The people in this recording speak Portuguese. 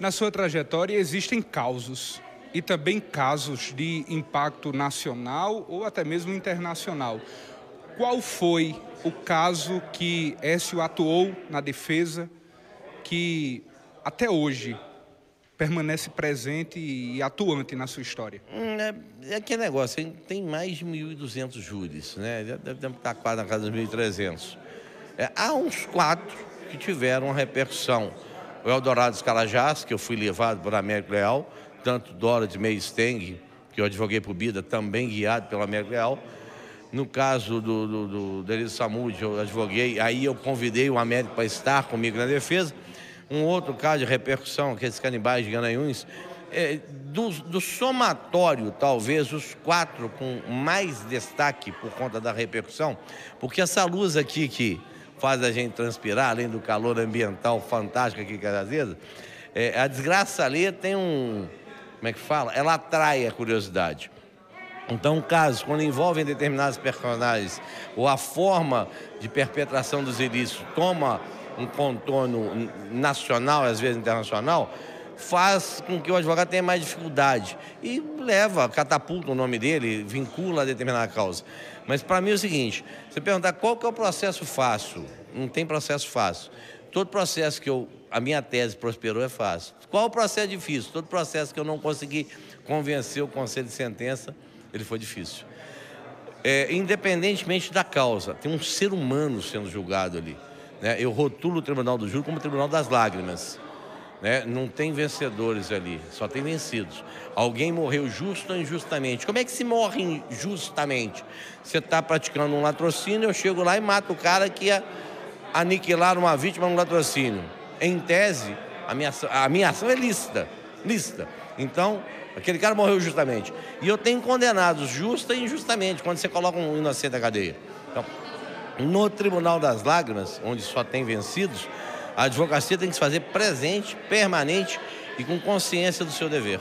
Na sua trajetória existem causos e também casos de impacto nacional ou até mesmo internacional. Qual foi o caso que Écio atuou na defesa que até hoje permanece presente e atuante na sua história? Hum, é, é negócio, tem mais de 1.200 júris, né? Deve estar quase na casa dos 1.300. É, há uns quatro que tiveram repercussão. O Eldorado Escalajás, que eu fui levado por Américo Leal, tanto Dora de Meisteng, que eu advoguei por Bida, também guiado pelo Américo Leal. No caso do, do, do Samud, eu advoguei, aí eu convidei o Américo para estar comigo na defesa. Um outro caso de repercussão, aqueles canibais de Gananhuns, é, do, do, somatório, talvez os quatro com mais destaque por conta da repercussão, porque essa luz aqui que faz a gente transpirar, além do calor ambiental fantástico aqui em Cajazeiras, é, a desgraça ali tem um, como é que fala? Ela atrai a curiosidade. Então, casos quando envolvem determinados personagens ou a forma de perpetração dos ilícitos toma um contorno nacional, às vezes internacional, faz com que o advogado tenha mais dificuldade e leva, catapulta o nome dele, vincula a determinada causa. Mas para mim é o seguinte, você perguntar qual que é o processo fácil, não tem processo fácil. Todo processo que eu, a minha tese prosperou é fácil. Qual o processo difícil? Todo processo que eu não consegui convencer o conselho de sentença, ele foi difícil. É, independentemente da causa, tem um ser humano sendo julgado ali. Né? Eu rotulo o Tribunal do Júri como o Tribunal das Lágrimas. Né? Não tem vencedores ali, só tem vencidos. Alguém morreu justo ou injustamente. Como é que se morre injustamente? Você está praticando um latrocínio, eu chego lá e mato o cara que ia aniquilar uma vítima no latrocínio. Em tese, a minha, a minha ação é lícita. Lícita. Então, aquele cara morreu justamente. E eu tenho condenados justa e injustamente, quando você coloca um inocente na cadeia. Então, no Tribunal das Lágrimas, onde só tem vencidos, a advocacia tem que se fazer presente, permanente e com consciência do seu dever.